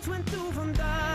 pienso en tu bondad,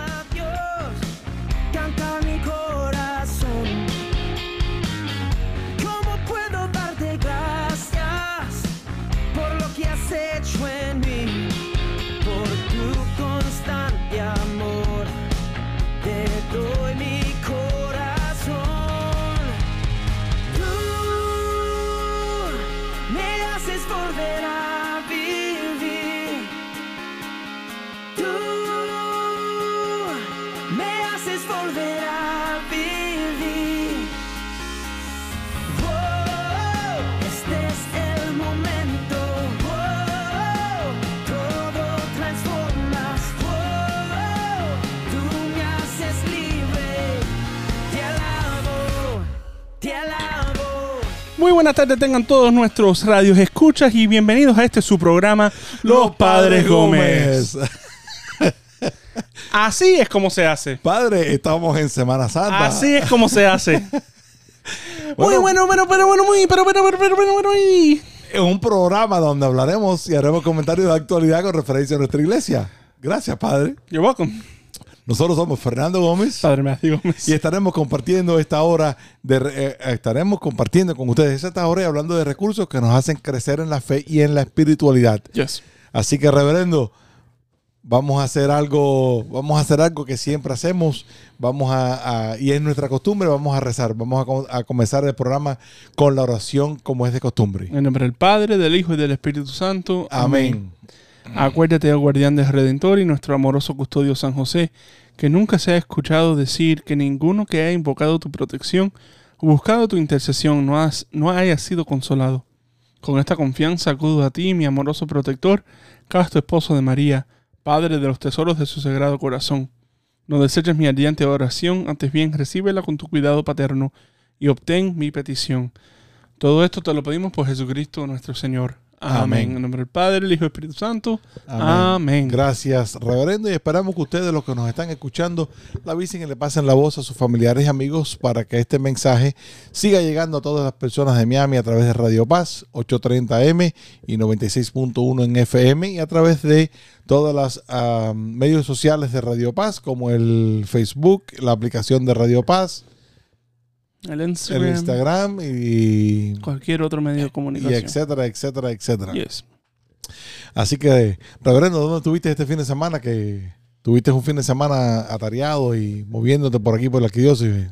buenas tardes tengan todos nuestros radios escuchas y bienvenidos a este su programa Los Padres Gómez. Así es como se hace. Padre, estamos en Semana Santa. Así es como se hace. Muy Bueno. bueno, bueno, pero bueno, muy, pero, pero, pero, pero, pero, bueno, Es un programa donde hablaremos y haremos comentarios de actualidad con referencia a nuestra iglesia. Gracias, Padre. You're welcome. Nosotros somos Fernando Gómez Padre Matthew Gómez. y estaremos compartiendo esta hora de re- eh, estaremos compartiendo con ustedes esta hora y hablando de recursos que nos hacen crecer en la fe y en la espiritualidad. Yes. Así que, reverendo, vamos a hacer algo, vamos a hacer algo que siempre hacemos, vamos a, a- y es nuestra costumbre, vamos a rezar, vamos a comenzar el programa con la oración como es de costumbre. En nombre del Padre, del Hijo y del Espíritu Santo. Amén. Acuérdate, oh guardián del Redentor y nuestro amoroso custodio San José, que nunca se ha escuchado decir que ninguno que haya invocado tu protección o buscado tu intercesión no, has- no haya sido consolado. Con esta confianza acudo a ti, mi amoroso protector, casto esposo de María, Padre de los tesoros de su sagrado corazón. No deseches mi ardiente oración, antes bien recíbela con tu cuidado paterno y obtén mi petición. Todo esto te lo pedimos por Jesucristo nuestro Señor. Amén. En nombre del Padre, el Hijo y el Espíritu Santo. Amén. Gracias, reverendo, y esperamos que ustedes, los que nos están escuchando, la avisen y le pasen la voz a sus familiares y amigos para que este mensaje siga llegando a todas las personas de Miami a través de Radio Paz 830M y 96.1 en FM y a través de todas las ah, medios sociales de Radio Paz como el Facebook, la aplicación de Radio Paz, El el Instagram. Y, Cualquier otro medio de y comunicación. etcétera, etcétera, etcétera. Yes. Así que, Reverendo, ¿dónde estuviste este fin de semana? Que tuviste un fin de semana atareado y moviéndote por aquí, por la arquidiócesis.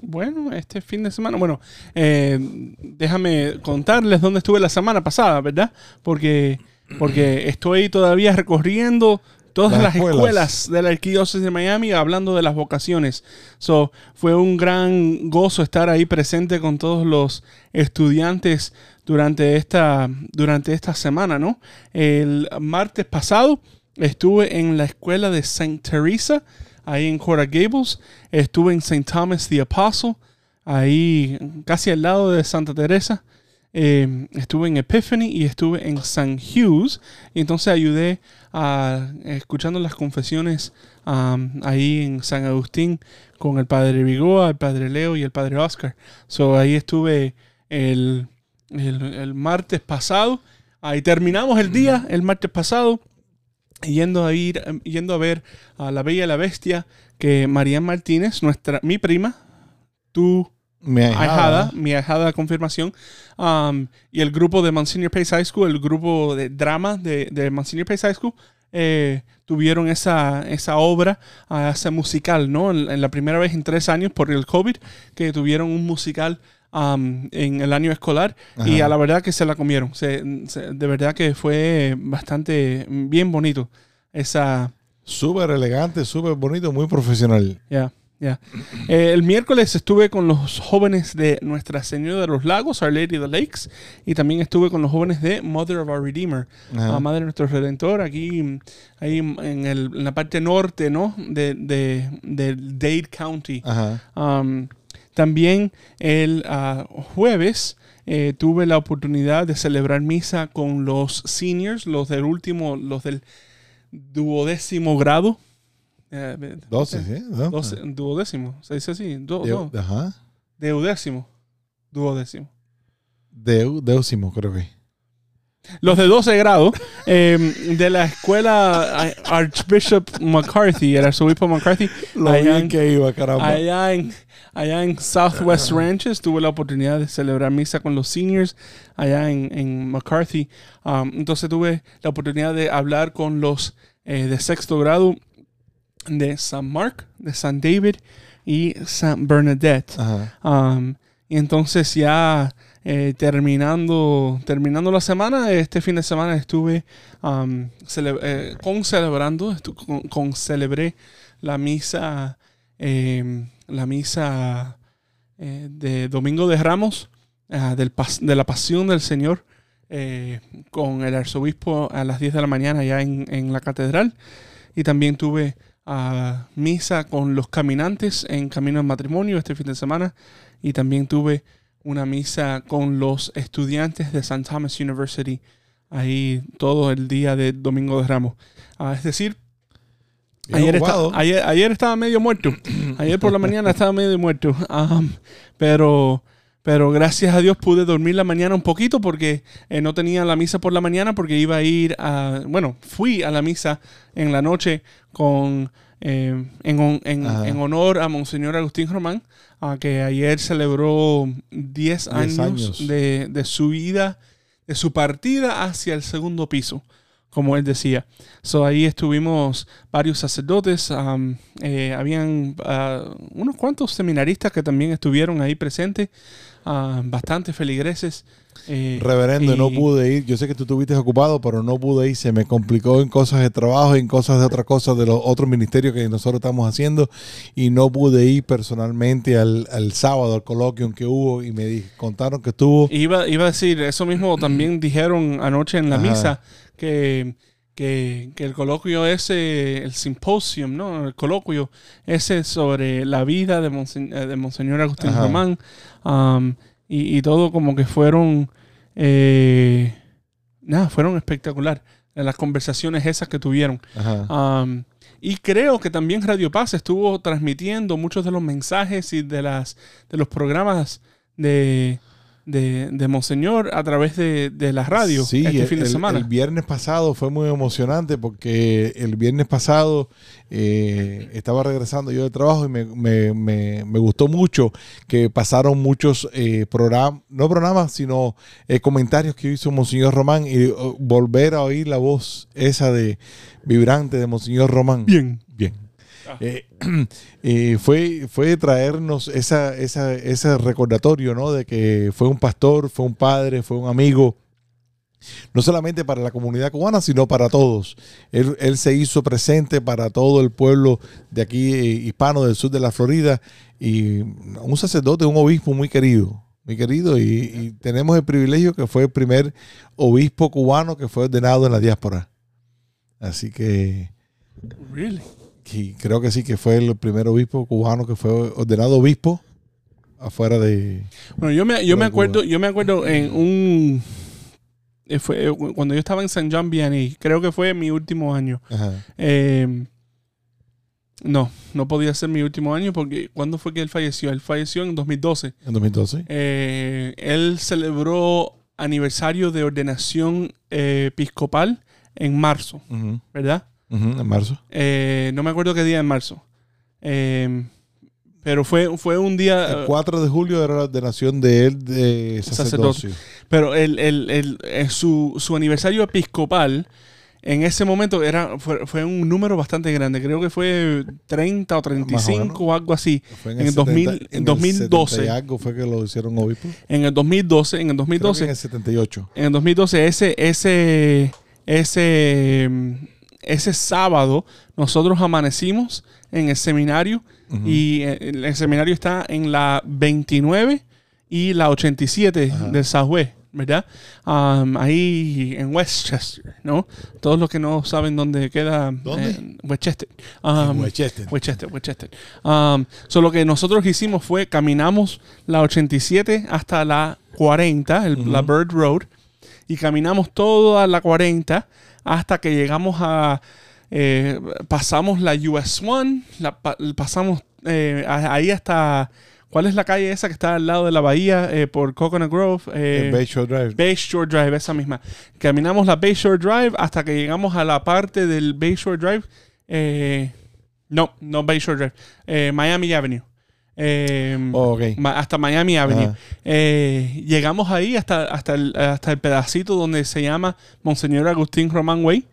Bueno, este fin de semana, bueno, eh, déjame contarles dónde estuve la semana pasada, ¿verdad? Porque, porque estoy todavía recorriendo todas Las las, escuelas. escuelas. de la arquidiócesis de Miami hablando de las vocaciones. So, fue un gran gozo estar ahí presente con todos los estudiantes durante esta, durante esta semana, ¿no? El martes pasado estuve en la escuela de Saint Teresa, ahí en Coral Gables. Estuve en St. Thomas the Apostle, ahí casi al lado de Santa Teresa. Eh, estuve en Epiphany y estuve en St. Hughes. Y entonces ayudé a, escuchando las confesiones um, ahí en San Agustín con el padre Vigoa, el padre Leo y el padre Oscar. So ahí estuve el, el, el martes pasado. Ahí terminamos el día, el martes pasado, yendo a ir, em, yendo a ver a la Bella y la Bestia, que María Martínez, nuestra, mi prima, tu Mi ahijada. mi ahijada confirmación, um, y el grupo de Monsignor Pace High School, el grupo de drama de, de Monsignor Pace High School, eh, tuvieron esa, esa obra, ah, ese musical, ¿no? En, en la primera vez en tres años por el COVID, que tuvieron un musical um, en el año escolar y Ajá. a la verdad que se la comieron. Se- se- de verdad que fue bastante bien bonito esa, Súper elegante, súper bonito, muy profesional. ya, Eh, el miércoles estuve con los jóvenes de Nuestra Señora de los Lagos, Our Lady of the Lakes, y también estuve con los jóvenes de Mother of Our Redeemer, la Madre de nuestro Redentor, aquí ahí en, el- en la parte norte, ¿no? De, de, de Dade County. Um, también el ah, jueves eh, tuve la oportunidad de celebrar misa con los seniors, los del último, los del duodécimo grado. Eh, 12, ¿sí? ¿no? doce- duodécimo, se dice así. Du- De- no, Ajá. deudécimo. Duodécimo. Deu- décimo, creo que. Los de 12 grados eh, de la escuela eh, Archbishop McCarthy, el arzobispo McCarthy, Lo allá bien en- que iba, caramba. allá en, allá en Southwest Ranches tuve la oportunidad de celebrar misa con los seniors allá en, en McCarthy. Um, entonces tuve la oportunidad de hablar con los eh, de sexto grado de San Mark, de San David y San Bernadette. Um, y entonces ya eh, terminando, terminando la semana, este fin de semana estuve um, cele- eh, con celebrando, estu- con, con celebré la misa, eh, la misa eh, de Domingo de Ramos, ah, del pas- de la Pasión del Señor, eh, con el arzobispo a las 10 de la mañana allá en, en la catedral. Y también tuve ah, misa con los caminantes en camino al matrimonio este fin de semana. Y también tuve una misa con los estudiantes de St. Thomas University ahí todo el día de Domingo de Ramos. Ah, es decir, Ayer, esta- ayer, ayer estaba medio muerto. Ayer por la mañana estaba medio muerto. Am, pero, pero gracias a Dios pude dormir la mañana un poquito porque eh, no tenía la misa por la mañana porque iba a ir a... Bueno, fui a la misa en la noche con... eh, en, en- en honor a Monseñor Agustín Román, a que ayer celebró 10 años, años. De, de su vida, de su partida hacia el segundo piso, como él decía. So, ahí estuvimos varios sacerdotes, am, eh, habían ah, unos cuantos seminaristas que también estuvieron ahí presentes, ah, bastantes feligreses. eh, Reverendo, y- no pude ir. Yo sé que tú estuviste ocupado, pero no pude ir. Se me complicó en cosas de trabajo, en cosas de otras cosas de los otros ministerios que nosotros estamos haciendo. Y no pude ir personalmente al, al sábado, al coloquio que hubo. Y me di- contaron que estuvo. Iba, iba a decir, eso mismo también dijeron anoche en la Ajá. misa, que, que, que el coloquio ese, el simposium, ¿no? El coloquio ese sobre la vida de, Monse- eh, de Monseñor Agustín Ajá. Román, um, y, y todo como que fueron, eh, nada, fueron espectacular. Las conversaciones esas que tuvieron. Um, y creo que también Radio Paz estuvo transmitiendo muchos de los mensajes y de las de los programas de, de, de Monseñor a través de, de la radio Sí, este el, fin de semana. el viernes pasado fue muy emocionante porque el viernes pasado eh, estaba regresando yo del trabajo y me, me- me- me gustó mucho que pasaron muchos programas, no programas, sino eh, comentarios que hizo Monseñor Román y uh, volver a oír la voz esa de vibrante de Monseñor Román. Bien. Bien. Eh, eh, fue, fue traernos esa, esa, ese recordatorio, ¿no? De que fue un pastor, fue un padre, fue un amigo, no solamente para la comunidad cubana, sino para todos. Él, él se hizo presente para todo el pueblo de aquí, eh, hispano del sur de la Florida, y un sacerdote, un obispo muy querido, muy querido, y, y tenemos el privilegio que fue el primer obispo cubano que fue ordenado en la diáspora. Así que... Really? Y creo que sí, que fue el primer obispo cubano que fue ordenado obispo afuera de... Bueno, yo me, yo me Cuba. acuerdo, yo me acuerdo en un eh, fue, eh, cuando yo estaba en San John Vianney, creo que fue mi último año. Eh, no, no podía ser mi último año porque ¿cuándo fue que él falleció? Él falleció en 2012. En 2012. Eh, él celebró aniversario de ordenación eh, episcopal en marzo, ¿verdad? Ujú, en marzo. Eh, no me acuerdo qué día en marzo. Eh, pero fue, fue un día... El 4 de julio era la ordenación de él de sacerdocio. Pero el, el- el- eh, su, su aniversario episcopal en ese momento era, fue, fue un número bastante grande. Creo que fue 30 o 35 o algo así. Fue En el 2000 en el 2012. 70 y algo fue que lo hicieron obispo. En el 2012, en el Creo que 2012, en el 78. en el 2012, ese, ese, ese, mm, ese sábado, nosotros amanecimos en el seminario y eh, el, el seminario está en la 29 y la 87 Ajá. del Southwest, ¿verdad? Um, ahí en Westchester, ¿no? Todos los que no saben dónde queda ¿Dónde? eh, Westchester. Um, Westchester. Westchester, Westchester. Um, so lo que nosotros hicimos fue caminamos la 87 hasta la 40, el- Ujú. la Bird Road, y caminamos toda la 40 hasta que llegamos a. eh, pasamos la US 1, la, pa- pasamos eh, ahí hasta ¿Cuál es la calle esa que está al lado de la bahía eh, por Coconut Grove? Eh, Bayshore Drive. Bayshore Drive, esa misma. Caminamos la Bayshore Drive hasta que llegamos a la parte del Bayshore Drive. eh, no, no Bayshore Drive. eh, Miami Avenue. Eh, Oh, ok. ma- hasta Miami Avenue. Eh, llegamos ahí hasta, hasta, el, hasta el pedacito donde se llama Monseñor Agustín Román Way.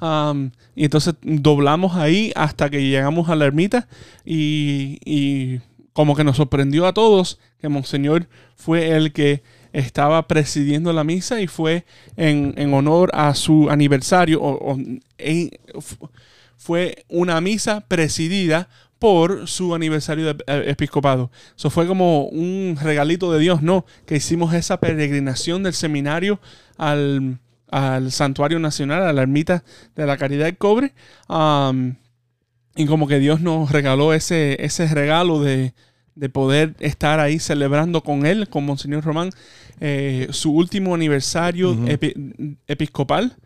Um, y entonces doblamos ahí hasta que llegamos a la ermita y, y como que nos sorprendió a todos que Monseñor fue el que estaba presidiendo la misa y fue en, en honor a su aniversario. o- o- en- fu- fue una misa presidida por su aniversario de eh, episcopado. Eso fue como un regalito de Dios, ¿no? Que hicimos esa peregrinación del seminario al, al Santuario Nacional, a la ermita de la Caridad del Cobre. um, y como que Dios nos regaló ese, ese regalo de, de poder estar ahí celebrando con él, con Monseñor Román, eh, su último aniversario Ujú. epi- episcopal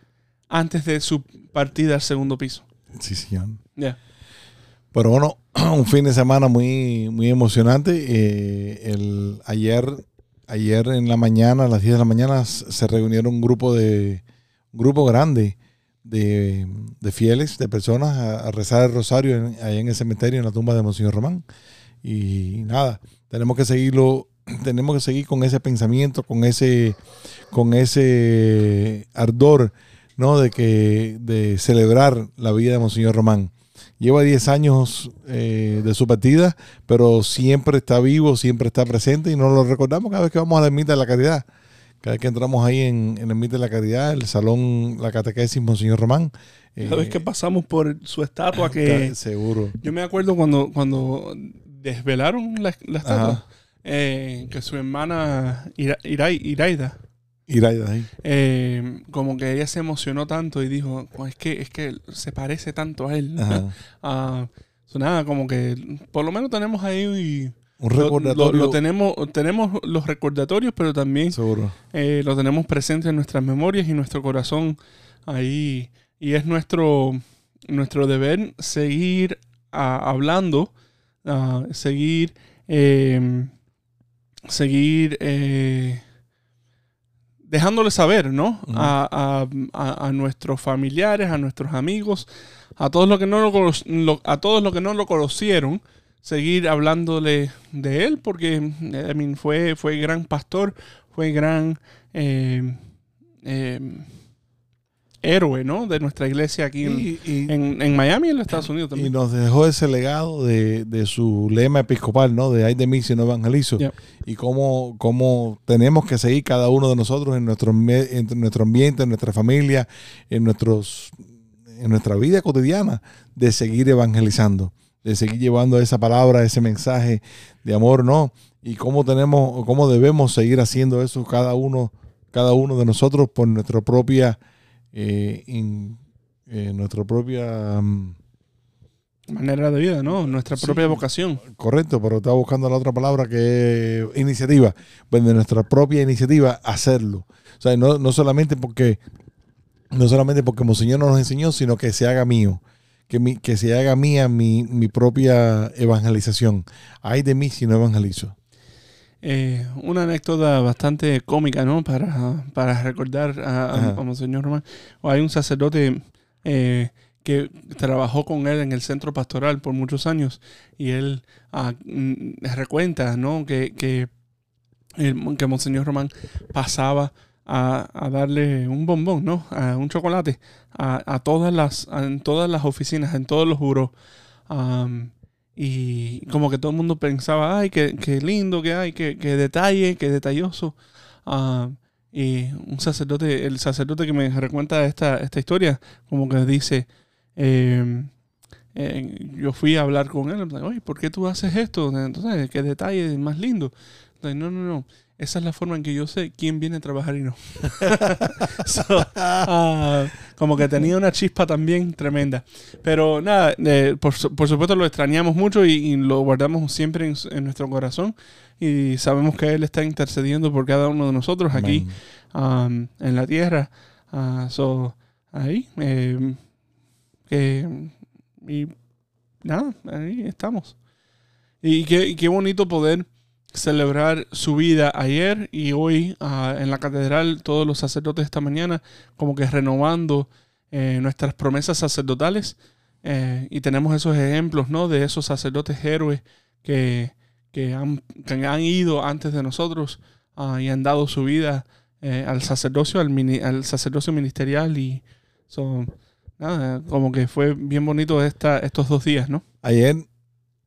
antes de su partida al segundo piso. Sí, señor. Ya. Pero bueno, un fin de semana muy, muy emocionante. Eh, el, ayer, ayer en la mañana, a las 10 de la mañana, se reunieron un grupo de un grupo grande de, de fieles, de personas, a, rezar el rosario allá en el cementerio, en la tumba de Monseñor Román. Y nada, tenemos que seguirlo, tenemos que seguir con ese pensamiento, con ese, con ese ardor, ¿no? De que, de celebrar la vida de Monseñor Román. Lleva 10 años eh, de su partida, pero siempre está vivo, siempre está presente y nos lo recordamos cada vez que vamos a la ermita de la caridad. Cada vez que entramos ahí en, en la ermita de la caridad, el salón, la catequesis Monseñor Román. Cada vez eh, que pasamos por su estatua que... Seguro. Yo me acuerdo cuando, cuando desvelaron la, la estatua, eh, que su hermana Ira- Irai- Iraida, Iraida ahí. eh, como que ella se emocionó tanto y dijo, "Oh, es que, es que se parece tanto a él. Ah, so nada, como que por lo menos tenemos ahí Un lo- lo, recordatorio. lo tenemos, tenemos los recordatorios, pero también eh, lo tenemos presente en nuestras memorias y nuestro corazón ahí. Y es nuestro, nuestro deber seguir ah, hablando, ah, seguir, eh, seguir eh, dejándole saber, ¿no? A, a- a- a nuestros familiares, a nuestros amigos, a todos los que no lo- a todos los que no lo conocieron, seguir hablándole de él, porque eh, I mean, fue, fue gran pastor, fue gran eh, eh, héroe, ¿no? De nuestra iglesia aquí en, Y, y- en- en Miami y en los Estados Unidos y también. nos dejó ese legado de, de su lema episcopal, ¿no? De ay de mí si no evangelizo. Y cómo, cómo tenemos que seguir cada uno de nosotros en nuestro, en nuestro ambiente, en nuestra familia, en, nuestros, en nuestra vida cotidiana, de seguir evangelizando, de seguir llevando esa palabra, ese mensaje de amor, ¿no? Y cómo tenemos, cómo debemos seguir haciendo eso cada uno, cada uno de nosotros por nuestra propia, eh, in- eh, nuestra propia mm, Manera de vida, ¿no? Nuestra Sí. propia vocación. Correcto, pero estaba buscando la otra palabra que es iniciativa. Pues de nuestra propia iniciativa, hacerlo. O sea, no, no solamente porque no solamente porque Monseñor nos enseñó, sino que se haga mío. Que, mi, que se haga mía mi, mi propia evangelización. Ay de mí si no evangelizo. Eh, una anécdota bastante cómica, ¿no? Para, para recordar a, a, a Monseñor Román. Hay un sacerdote eh, que trabajó con él en el centro pastoral por muchos años y él ah, mm, recuenta, ¿no? Que, que, el- que Monseñor Román pasaba a, a darle un bombón, ¿no? A un chocolate a, a todas las a- en todas las oficinas, en todos los buros. Am, y como que todo el mundo pensaba, ay, qué, qué lindo que hay, qué, qué detalle, qué detalloso. Ah, y un sacerdote, el sacerdote que me recuenta esta, esta historia, como que dice, eh, eh, yo fui a hablar con él, oye, ¿por qué tú haces esto? Entonces, qué detalle más lindo. Entonces, no, no, no. Esa es la forma en que yo sé quién viene a trabajar y no. So, ah, como que tenía una chispa también tremenda. Pero nada, eh, por, por supuesto lo extrañamos mucho y, y lo guardamos siempre en, en nuestro corazón. Y sabemos que Él está intercediendo por cada uno de nosotros aquí um, en la tierra. Ah, so, ahí. eh, que, y nada, ahí estamos. Y qué, y qué bonito poder celebrar su vida ayer y hoy ah, en la catedral, todos los sacerdotes esta mañana, como que renovando eh, nuestras promesas sacerdotales. Eh, y tenemos esos ejemplos, ¿no? De esos sacerdotes héroes que, que, han, que han ido antes de nosotros ah, y han dado su vida eh, al sacerdocio, al, mini- al sacerdocio ministerial y son nada, como que fue bien bonito esta, estos dos días, ¿no? Ayer,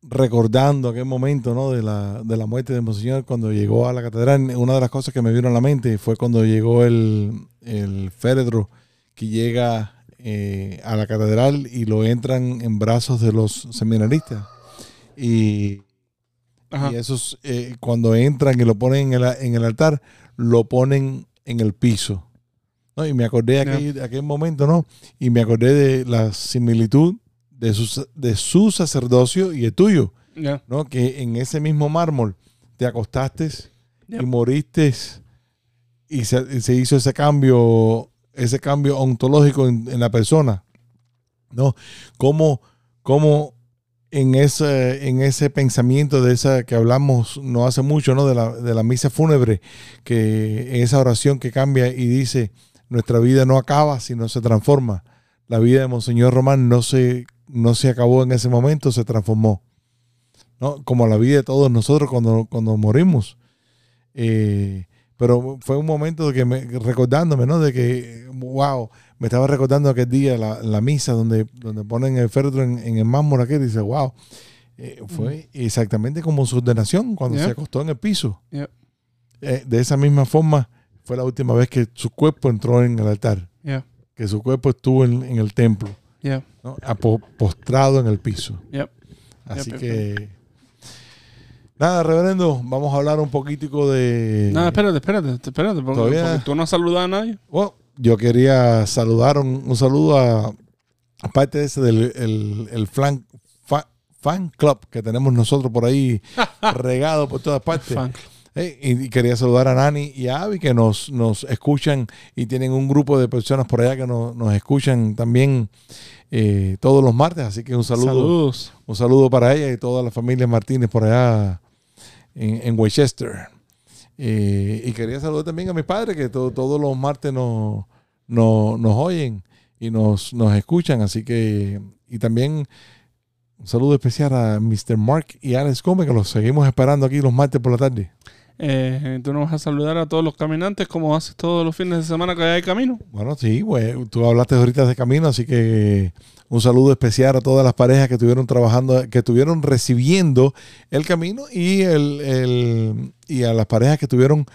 recordando aquel momento ¿no? de, la, de la muerte de Monseñor cuando llegó a la catedral, una de las cosas que me vieron a la mente fue cuando llegó el, el féretro que llega eh, a la catedral y lo entran en brazos de los seminaristas. Y, y esos, eh, cuando entran y lo ponen en el, en el altar, lo ponen en el piso. ¿no? Y me acordé de aquel, de aquel momento, ¿no? Y me acordé de la similitud de su, de su sacerdocio y el tuyo. ¿no? Que en ese mismo mármol te acostaste y moriste y se, y se hizo ese cambio, ese cambio ontológico en, en la persona, ¿no? Como, como en ese, en ese pensamiento de esa que hablamos no hace mucho, ¿no? De la, de la misa fúnebre, que en esa oración que cambia y dice, nuestra vida no acaba, sino se transforma. La vida de Monseñor Román no se, no se acabó en ese momento, se transformó. ¿no? Como la vida de todos nosotros cuando, cuando morimos. Eh, pero fue un momento de que me, recordándome, ¿no? De que, wow, me estaba recordando aquel día, la, la misa donde, donde ponen el féretro en, en el mármol aquel y dice, wow, eh, fue exactamente como su ordenación cuando se acostó en el piso. Eh, de esa misma forma fue la última vez que su cuerpo entró en el altar, Ya. que su cuerpo estuvo en, en el templo. ¿No? Postrado en el piso. Así que... Nada, reverendo, vamos a hablar un poquitico de... No, espérate, espérate, espérate, porque, porque tú no has saludado a nadie. Bueno, yo quería saludar un, un saludo a aparte de ese del el, el flan- fa- fan club que tenemos nosotros por ahí regado por todas partes. Fan. Eh, y, quería saludar a Nani y a Abby que nos, nos escuchan y tienen un grupo de personas por allá que nos, nos escuchan también eh, todos los martes. Así que un saludo, Saludos. un saludo para ella y toda la familia Martínez por allá en, en Westchester. Eh, y quería saludar también a mis padres que to- todos los martes nos, nos, nos oyen y nos, nos escuchan. Así que, y también un saludo especial a Mr. Mark y Alex Gómez que los seguimos esperando aquí los martes por la tarde. Eh, tú nos vas a saludar a todos los caminantes como haces todos los fines de semana que hay camino. Bueno, sí, tú hablaste ahorita de camino, así que un saludo especial a todas las parejas que estuvieron trabajando, que estuvieron recibiendo el camino y, el, el- y a las parejas que estuvieron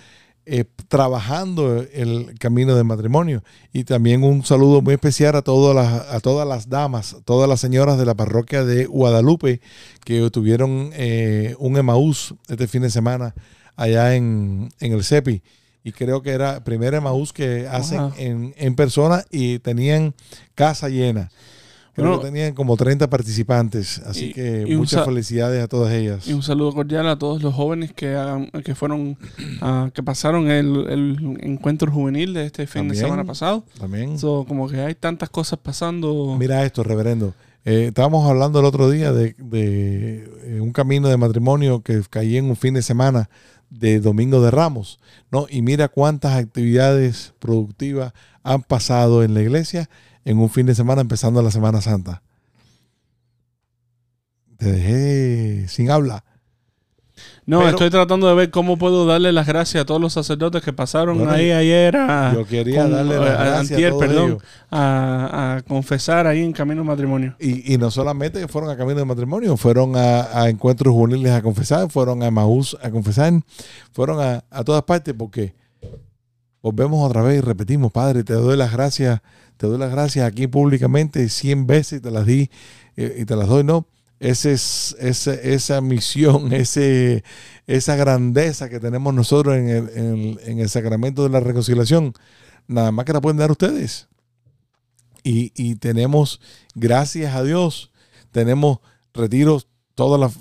eh, trabajando el camino de matrimonio. Y también un saludo muy especial a todas las, a todas las damas, todas las señoras de la parroquia de Guadalupe que tuvieron eh, un Emaús este fin de semana allá en, en el CEPI. Y creo que era el primer Emaús que hacen Wow. en, en persona y tenían casa llena. Creo Bueno, que tenían como 30 participantes. Así y- que y muchas felicidades a todas ellas. Y un saludo cordial a todos los jóvenes que hagan- que fueron ah, que pasaron el, el encuentro juvenil de este fin de semana pasado. También. So, como que hay tantas cosas pasando. Mira esto, reverendo. Eh, estábamos hablando el otro día de, de, eh, un camino de matrimonio que caí en un fin de semana de Domingo de Ramos, ¿no? Y mira cuántas actividades productivas han pasado en la iglesia en un fin de semana empezando la Semana Santa. Te dejé sin habla. No, pero- estoy tratando de ver cómo puedo darle las gracias a todos los sacerdotes que pasaron Bueno, ahí ayer a, Yo quería con- darle eh, las a- gracias antier, a todos perdón, ellos. a, a confesar ahí en camino al matrimonio. Y, y no solamente que fueron a camino de matrimonio, fueron a, a encuentros juveniles a confesar, fueron a Maús a confesar, fueron a, a todas partes porque volvemos otra vez y repetimos, Padre, te doy las gracias, te doy las gracias aquí públicamente 100 veces te las di eh, y te las doy, ¿no? Ese es, ese- esa misión, ese, esa grandeza que tenemos nosotros en el, en el- en el sacramento de la reconciliación, nada más que la pueden dar ustedes. Y, y tenemos, gracias a Dios, tenemos retiros todas las,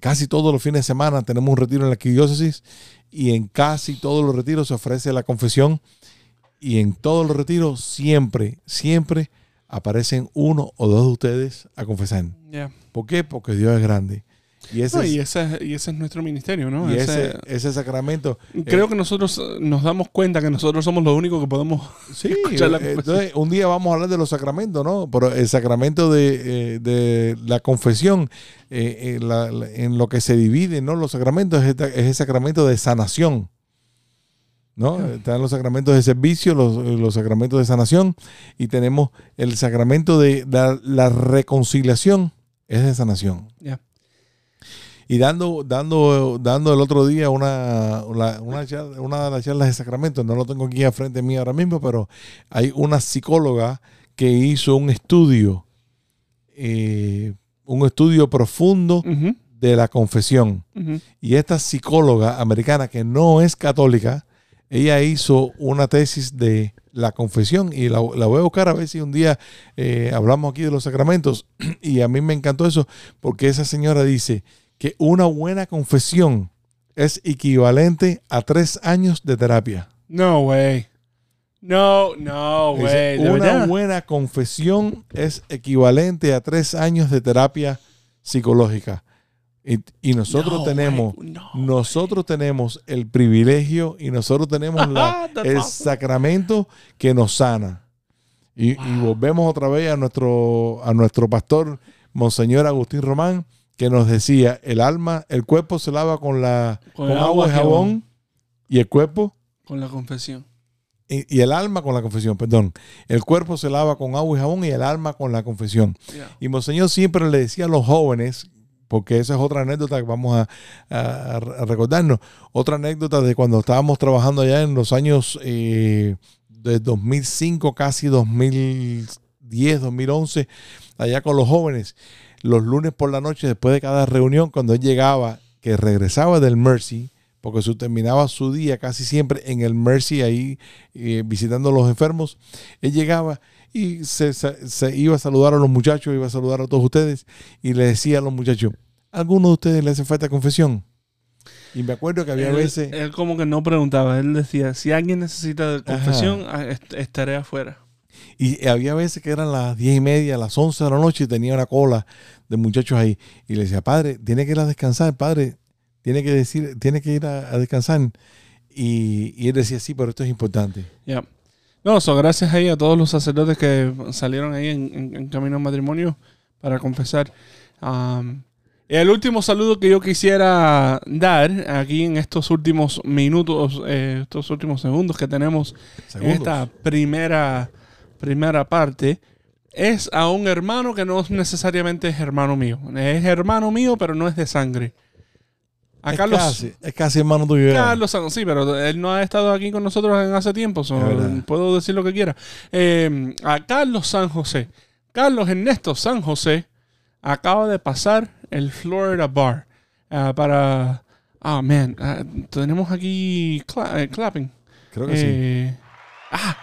casi todos los fines de semana, tenemos un retiro en la arquidiócesis y en casi todos los retiros se ofrece la confesión y en todos los retiros siempre, siempre aparecen uno o dos de ustedes a confesar. ¿Por qué? Porque Dios es grande. Y ese, No, es- y, ese, y ese es nuestro ministerio, ¿no? y Ese- ese, sacramento. creo eh, que nosotros eh, nos damos cuenta que nosotros somos los únicos que podemos Sí, escuchar la eh, confesión. entonces un día vamos a hablar de los sacramentos, ¿no? Pero el sacramento de, de la confesión, eh, la- en lo que se divide, ¿no? Los sacramentos es, esta- es el sacramento de sanación, ¿no? Están los sacramentos de servicio, los, los sacramentos de sanación, y tenemos el sacramento de la, la reconciliación, es de sanación. Y dando, dando, dando el otro día una, una, una charla- una de las charlas de sacramento, no lo tengo aquí a frente mío ahora mismo, pero hay una psicóloga que hizo un estudio, eh, un estudio profundo de la confesión. Y esta psicóloga americana que no es católica, ella hizo una tesis de la confesión y la, la voy a buscar a ver si un día eh, hablamos aquí de los sacramentos. Y a mí me encantó eso porque esa señora dice que una buena confesión es equivalente a tres años de terapia. No way. No, no way. ¿De una buena confesión es equivalente a tres años de terapia psicológica. Y, y nosotros No tenemos, no nosotros tenemos el privilegio y nosotros tenemos la, el awesome. sacramento que nos sana. Y, y volvemos otra vez a nuestro, a nuestro pastor, Monseñor Agustín Román, que nos decía, el alma, el cuerpo se lava con, la, Con con, agua y y jabón, jabón. y el cuerpo Con la confesión. y, y el alma con la confesión, perdón. El cuerpo se lava con agua y jabón y el alma con la confesión. Yeah. Y Monseñor siempre le decía a los jóvenes, porque esa es otra anécdota que vamos a, recordarnos, otra anécdota de cuando estábamos trabajando allá en los años eh, de 2005, casi 2010, 2011, allá con los jóvenes, los lunes por la noche, después de cada reunión, cuando él llegaba, que regresaba del Mercy, porque su, terminaba su día casi siempre en el Mercy, ahí eh, visitando a los enfermos, él llegaba y se, se- se iba a saludar a los muchachos, iba a saludar a todos ustedes y le decía a los muchachos, ¿a ¿alguno de ustedes le hace falta confesión? Y me acuerdo que había él, veces... él como que no preguntaba. Él decía, si alguien necesita confesión, ah, est- estaré afuera. Y había veces que eran las diez y media, las 11 de la noche y tenía una cola de muchachos ahí. Y le decía, padre, tiene que ir a descansar, padre, tiene que decir, tiene que ir a, a descansar. Y, y él decía, sí, pero esto es importante. No, so, gracias ahí a todos los sacerdotes que salieron ahí en, en- en camino al matrimonio para confesar. Um, el último saludo que yo quisiera dar aquí en estos últimos minutos, eh, estos últimos segundos que tenemos en Segundos. esta primera, primera parte, es a un hermano que no necesariamente es hermano mío. Es hermano mío, pero no es de sangre. A es, Carlos, casi, es casi hermano tuyo. Carlos San sí, pero él no ha estado aquí con nosotros en hace tiempo, so, puedo decir lo que quiera. Eh, a Carlos San José. Carlos Ernesto San José acaba de pasar el Florida Bar ah, para... Ah, man, ah, tenemos aquí cla- eh, clapping. Creo que sí. Eh, Ah,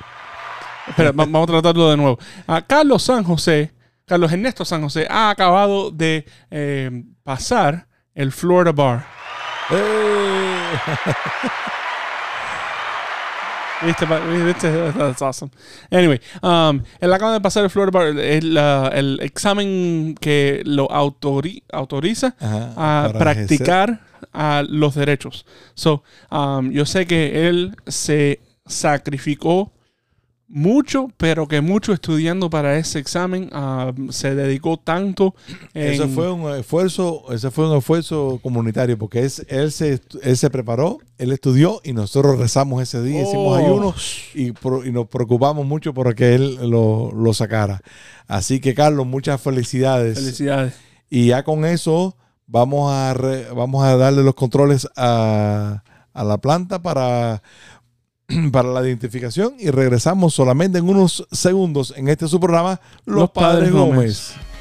espera, va- vamos a tratarlo de nuevo. A Carlos San José, Carlos Ernesto San José ha acabado de eh, pasar el Florida Bar. That's awesome. Anyway, um, él acaba de pasar el Florida Bar, el, examen que lo autori- autoriza Ajá, a practicar a los derechos. So, um, yo sé que él se sacrificó mucho, pero que mucho estudiando para ese examen, um, se dedicó tanto. en- Eso fue un esfuerzo, ese fue un esfuerzo comunitario, porque es, él, se, él se preparó, él estudió y nosotros rezamos ese día, hicimos Oh. ayuno y, pro- y nos preocupamos mucho por que él lo, lo sacara. Así que Carlos, muchas felicidades. Felicidades. Y ya con eso vamos a, re- vamos a darle los controles a, a la planta para, para la identificación y regresamos solamente en unos segundos en este su programa, Los, Los Padres, Padres Gómez. Gómez.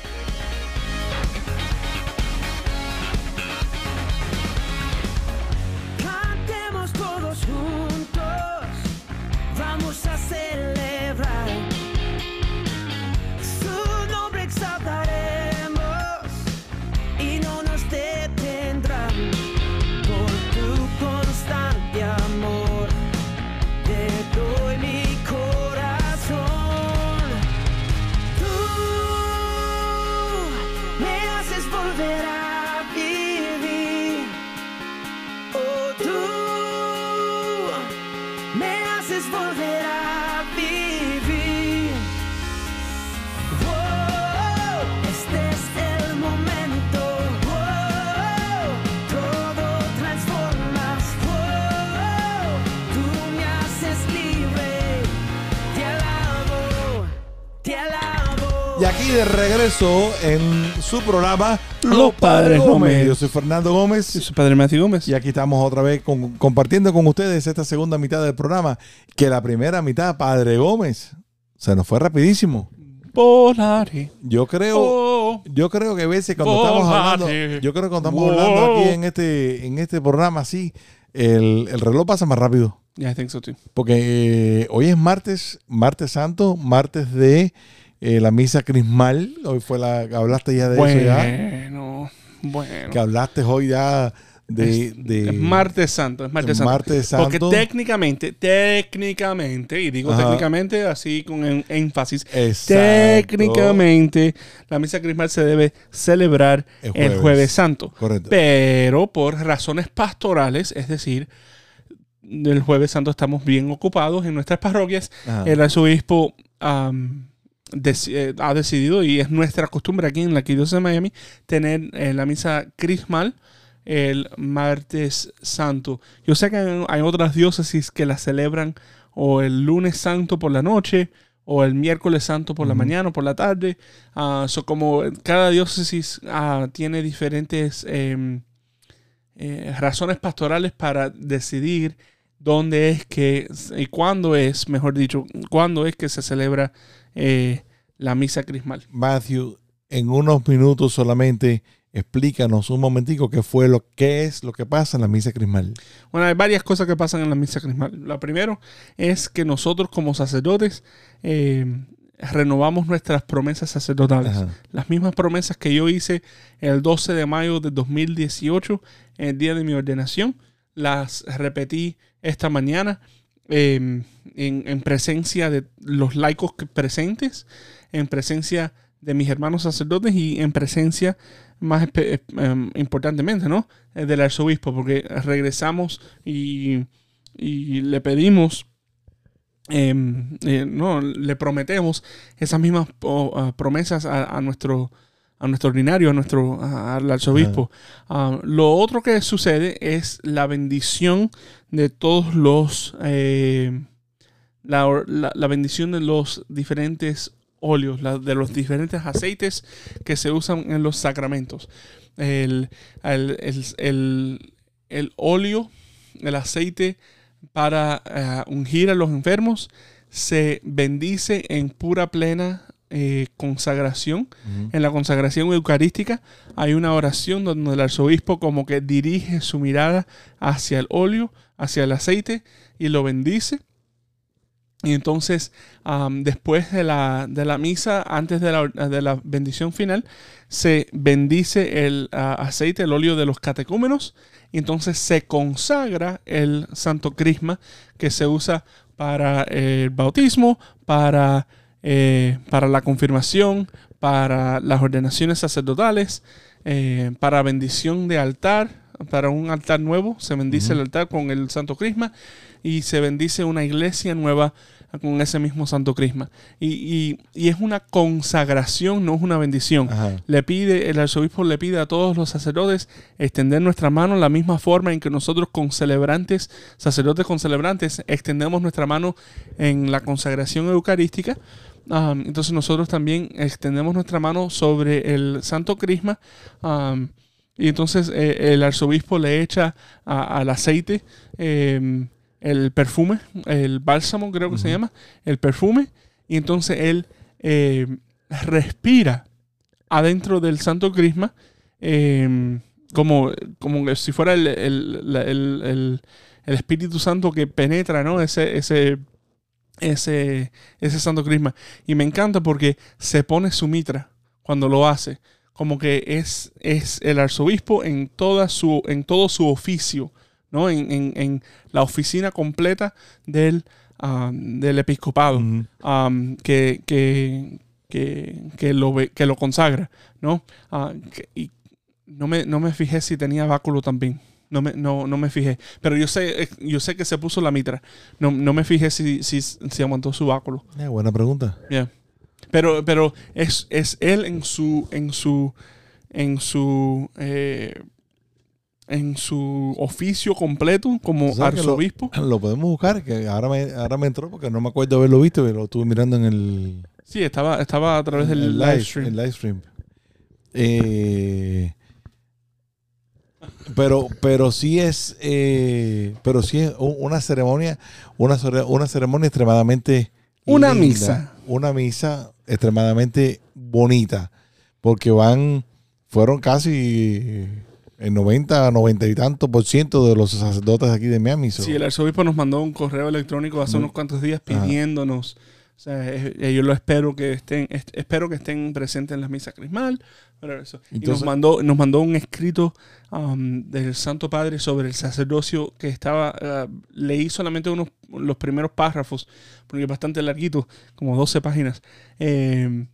me haces volver a vivir. Oh, este es el momento. Oh, todo transformas. Oh, tú me haces libre. Te alabo, te alabo. Y aquí de regreso en su programa los Padres Gómez. Yo soy Fernando Gómez. Y su padre Matthew Gómez. Y aquí estamos otra vez con- compartiendo con ustedes esta segunda mitad del programa. Que la primera mitad, Padre Gómez, se nos fue rapidísimo. Volaré. Yo creo, Oh. yo creo que a veces cuando estamos hablando, yo creo que cuando estamos Wow. hablando aquí en este, en este programa así, el, el reloj pasa más rápido. Yeah, I think so too. Porque eh, hoy es martes, martes santo, martes de eh, la misa crismal. Hoy fue la, hablaste ya de eso ya. Bueno, bueno. Que hablaste hoy ya de, es, de- es martes santo, es martes es santo. Porque técnicamente, técnicamente, y digo Ajá. técnicamente así con en- énfasis, Exacto. técnicamente la misa crismal se debe celebrar El el jueves. santo. Correcto. Pero por razones pastorales, es decir, el jueves santo estamos bien ocupados en nuestras parroquias, Ajá. el arzobispo eh, ha decidido, y es nuestra costumbre aquí en la Arquidiócesis de Miami, tener eh, la misa crismal el martes santo. Yo sé que hay, otras diócesis que la celebran o el lunes santo por la noche o el miércoles santo por la mañana o por la tarde. So como cada diócesis ah, tiene diferentes em, eh, razones pastorales para decidir dónde es que y cuándo es, mejor dicho, cuándo es que se celebra eh, la misa crismal. Matthew, en unos minutos solamente explícanos un momentico qué fue lo que es lo que pasa en la misa crismal. Bueno, hay varias cosas que pasan en la misa crismal. La primero es que nosotros como sacerdotes eh, renovamos nuestras promesas sacerdotales. Ajá. Las mismas promesas que yo hice el 12 de mayo de 2018, el día de mi ordenación, las repetí esta mañana eh, en, en presencia de los laicos presentes, en presencia de mis hermanos sacerdotes y en presencia, más eh, em, importantemente, ¿no? Eh, Del arzobispo, porque regresamos y, le pedimos em, eh, no, le prometemos esas mismas ah, promesas a nuestro a nuestro ordinario, a nuestro a- al arzobispo. Ah, lo otro que sucede es la bendición de todos los eh, la- la bendición de los diferentes óleos, la- de los diferentes aceites que se usan en los sacramentos. El, el, el- el- el óleo, el aceite para eh, ungir a los enfermos se bendice en pura plena eh, consagración. En la consagración eucarística hay una oración donde el arzobispo como que dirige su mirada hacia el óleo, hacia el aceite y lo bendice. Y entonces, después de la, de la misa, antes de la, de la bendición final, se bendice el aceite, el óleo de los catecúmenos. Y entonces se consagra el santo crisma que se usa para el bautismo, para, eh, para la confirmación, para las ordenaciones sacerdotales, eh, para bendición de altar, para un altar nuevo, se bendice el altar con el santo crisma y se bendice una iglesia nueva con ese mismo santo crisma. Y, y- y es una consagración, no es una bendición. Ajá. Le pide, el arzobispo le pide a todos los sacerdotes extender nuestra mano la misma forma en que nosotros con celebrantes, sacerdotes con celebrantes, extendemos nuestra mano en la consagración eucarística. Um, entonces nosotros también extendemos nuestra mano sobre el santo crisma. um, y entonces eh, el arzobispo le echa a- al aceite eh, el perfume, el bálsamo creo que se llama, el perfume. Y entonces él eh, respira adentro del santo crisma eh, como, como si fuera el, el- la- el- el- el Espíritu Santo que penetra ¿no? ese, ese, ese, ese santo crisma. Y me encanta porque se pone su mitra cuando lo hace. Como que es, es el arzobispo en, toda su, en todo su oficio, ¿no? En, en- en la oficina completa del, ah, del episcopado um, que, que, que, que lo, ve- que lo consagra, ¿no? Ah, que- y no me, no me fijé si tenía báculo también. No me, no, no me fijé. Pero yo sé, eh, yo sé que se puso la mitra. No, no me fijé si, si, si aguantó su báculo. Eh, buena pregunta. Yeah. Pero, pero es, es él en su, en su, en su, eh, en su oficio completo como ¿Tú sabes que lo- arzobispo. Lo podemos buscar, que ahora me, ahora me entró porque no me acuerdo haberlo visto, pero lo estuve mirando en el, Sí, estaba, estaba a través del el live stream. El live stream. Eh, pero, pero sí es, eh, pero sí es una ceremonia, una, una ceremonia extremadamente Una linda, misa. una misa extremadamente bonita, porque van, fueron casi el 90, 90 y tanto por ciento de los sacerdotes aquí de Miami. so- Sí, el arzobispo nos mandó un correo electrónico hace Muy- unos cuantos días Ajá. pidiéndonos. O sea, eh, eh, yo lo espero que estén, est- espero que estén presentes en la misa crismal. Y nos mandó, nos mandó un escrito um, del Santo Padre sobre el sacerdocio que estaba, ah, leí solamente unos los primeros párrafos, porque es bastante larguito, como 12 páginas. Eh,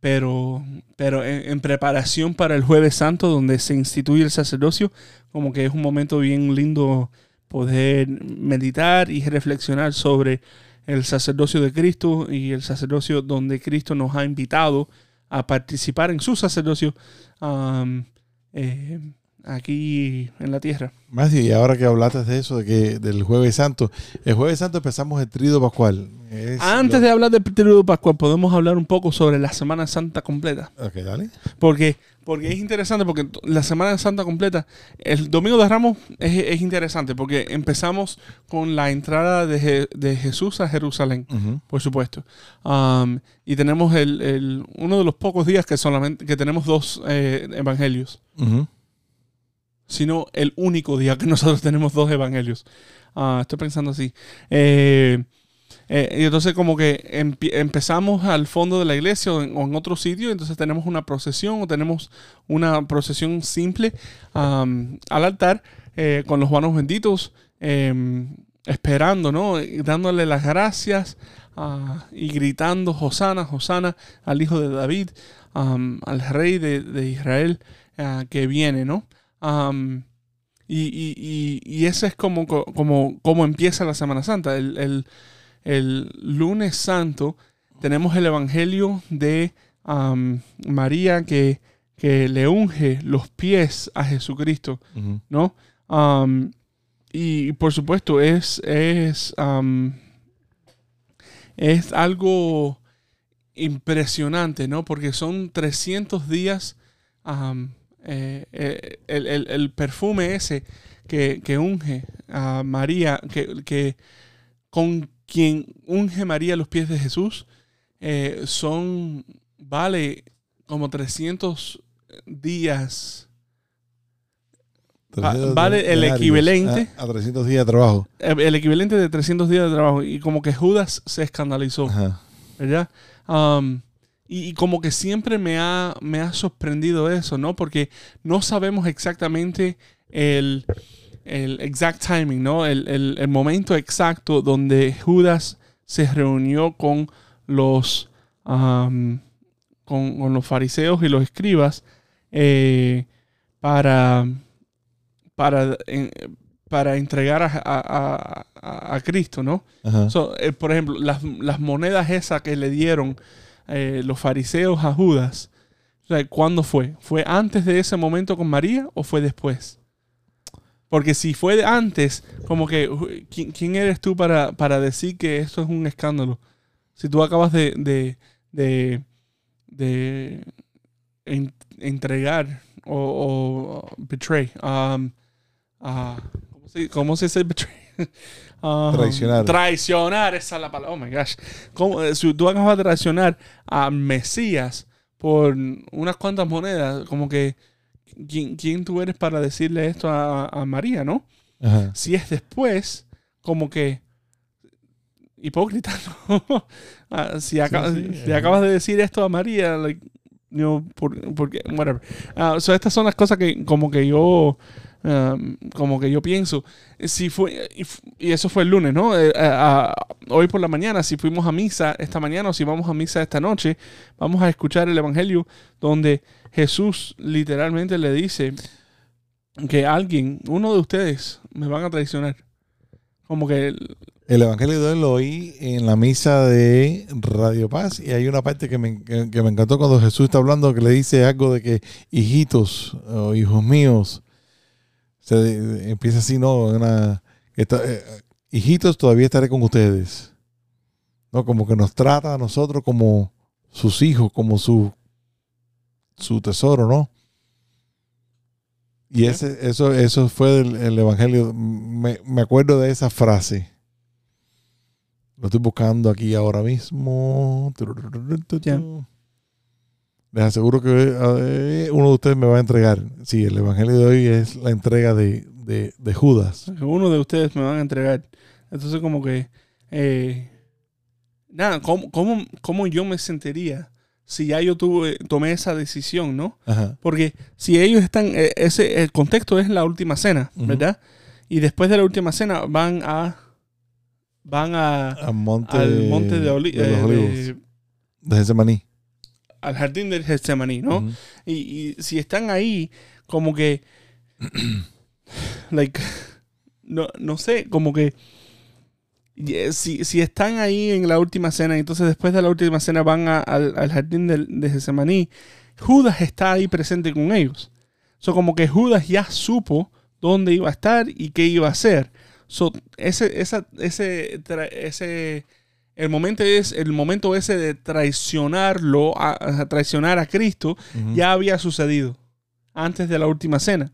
pero pero en, en preparación para el jueves santo donde se instituye el sacerdocio como que es un momento bien lindo poder meditar y reflexionar sobre el sacerdocio de Cristo y el sacerdocio donde Cristo nos ha invitado a participar en su sacerdocio um, eh, aquí en la tierra. Matthew, y ahora que hablaste de eso, de que del Jueves Santo, el Jueves Santo empezamos el Tríodo Pascual. Es Antes lo- de hablar del Tríodo Pascual, podemos hablar un poco sobre la Semana Santa completa. Ok, dale. Porque, porque es interesante, porque la Semana Santa completa, el Domingo de Ramos es, es interesante, porque empezamos con la entrada de, Je- de Jesús a Jerusalén, por supuesto. Um, y tenemos el, el- uno de los pocos días que solamente que tenemos dos eh, evangelios, Ujú. sino el único día que nosotros tenemos dos evangelios. Ah, estoy pensando así. Eh, eh, y entonces como que empezamos al fondo de la iglesia o en, otro sitio, entonces tenemos una procesión o tenemos una procesión simple al altar eh, con los manos benditos, em, esperando, ¿no? Y dándole las gracias ah, y gritando, Hosana, Hosana al Hijo de David, al Rey de, de Israel ah, que viene, ¿no? Y, y, y, ese es como, co- como, como empieza la Semana Santa. El- el lunes santo tenemos el Evangelio de María que, que le unge los pies a Jesucristo. ¿no? Y por supuesto es, es, es algo impresionante, ¿no? Porque son 300 días, eh, eh, el, el- el perfume ese que, que unge a María, que, que con quien unge María los pies de Jesús, eh, son, vale como 300 días 300 vale el equivalente. A, a 300 días de trabajo. eh, el equivalente de 300 días de trabajo. Y como que Judas se escandalizó, Ajá. ¿verdad? Um, y, y como que siempre me ha, me ha sorprendido eso, ¿no? Porque no sabemos exactamente el, el exact timing, ¿no? El, el- el momento exacto donde Judas se reunió con los, um, con, con los fariseos y los escribas eh, para, para, en- para entregar a, a- a- a Cristo, ¿no? So, eh, por ejemplo, las, las monedas esas que le dieron eh, los fariseos a Judas, o sea, ¿cuándo fue? ¿Fue antes de ese momento con María o fue después? Porque si fue de antes, como que, ¿quién, quién eres tú para, para decir que esto es un escándalo? Si tú acabas de, de, de, de en- entregar o, o betray, um, ah, ¿cómo, se, ¿cómo se dice betray? Um, Traicionar. Traicionar, esa es la palabra. Oh my gosh. ¿Cómo, eh, si tú acabas de traicionar a Mesías por unas cuantas monedas, como que, ¿quién, quién tú eres para decirle esto a, a María, no? Ajá. Si es después, como que hipócrita, ¿no? Ah, si, acabas, sí, si ajá. acabas de decir esto a María, like, know, por, porque, whatever. Ah, so estas son las cosas que como que yo um, como que yo pienso si fue y, eso fue el lunes no Eh, ah, ah, hoy por la mañana si fuimos a misa esta mañana o si vamos a misa esta noche vamos a escuchar el evangelio donde Jesús literalmente le dice que alguien uno de ustedes me van a traicionar. Como que el- El Evangelio de hoy lo oí en la misa de Radio Paz y hay una parte que me, que, que me encantó cuando Jesús está hablando que le dice algo de que hijitos o hijos míos, se, empieza así, ¿no? Una, eh, hijitos, todavía estaré con ustedes. ¿No? Como que nos trata a nosotros como, sus hijos como su, su tesoro, ¿no? Y ese, eso, eso fue el, el evangelio. Me, me acuerdo de esa frase. Lo estoy buscando aquí ahora mismo. Ya. Les aseguro que eh, uno de ustedes me va a entregar. Sí, el evangelio de hoy es la entrega de, de- de Judas. Uno de ustedes me van a entregar. Entonces, como que. eh, nada, ¿cómo, cómo, cómo yo me sentiría si ya yo tuve, tomé esa decisión, no? Ajá. Porque si ellos están. eh, ese, el contexto es la última cena. ¿verdad? Y después de la última cena van a. Van a. Al monte, al monte de, Oli- de los eh, olivos. de- De Getsemaní. Al jardín del Getsemaní, ¿no? Ujú. Y, y si están ahí, como que. like. No, no sé, como que. eh, Si, si están ahí en la última cena, entonces después de la última cena van a- al, al jardín del, de Getsemaní, Judas está ahí presente con ellos. So, como que Judas ya supo dónde iba a estar y qué iba a hacer. So, ese, esa, ese, ese, el momento es, el momento ese de traicionarlo, a, a traicionar a Cristo, ya había sucedido antes de la última cena.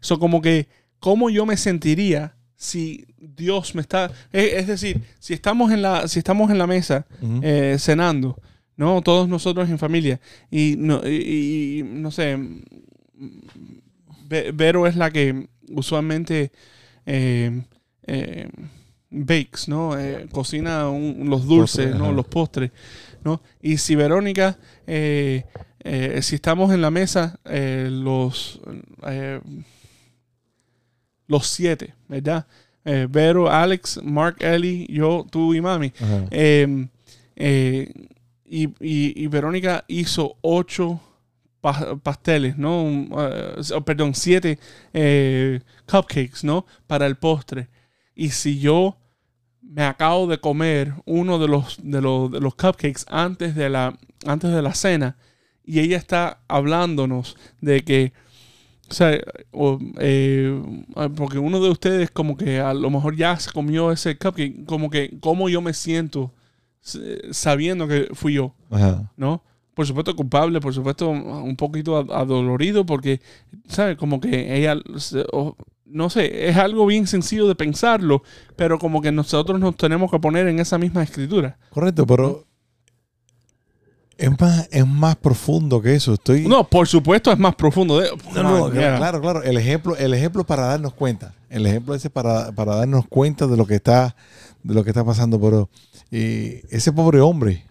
So, como que, ¿cómo yo me sentiría si Dios me está, es, es decir, si estamos en la, si estamos en la mesa eh, cenando, ¿no? Todos nosotros en familia. Y no, y, y, no sé, Ve- Vero es la que usualmente eh, eh, bakes, ¿no? Eh, cocina un- los dulces, Postres, ¿no? ajá. Los postres, ¿no? Y si Verónica, eh, eh, si estamos en la mesa, los, los siete, ¿verdad? Vero, Alex, Mark, Ellie, yo, tú y mami. Eh, y, y- y Verónica hizo ocho pa- pasteles, ¿no? Perdón, siete cupcakes, ¿no? Para el postre. Y si yo me acabo de comer uno de los, de los, de los cupcakes antes de, la, antes de la cena y ella está hablándonos de que, o sea, o, eh, porque uno de ustedes como que a lo mejor ya se comió ese cupcake, como que cómo yo me siento sabiendo que fui yo. Ajá. ¿no? Por supuesto culpable, por supuesto un poquito ad- adolorido porque, ¿sabes? Como que ella, no sé, es algo bien sencillo de pensarlo, pero como que nosotros nos tenemos que poner en esa misma escritura. Correcto, pero es más, es más profundo que eso. Estoy. No, por supuesto es más profundo. De, No, no, Man, yeah. claro, claro. El ejemplo, el ejemplo para darnos cuenta. El ejemplo ese para, para darnos cuenta de lo que está, de lo que está pasando. Pero eh, ese pobre hombre,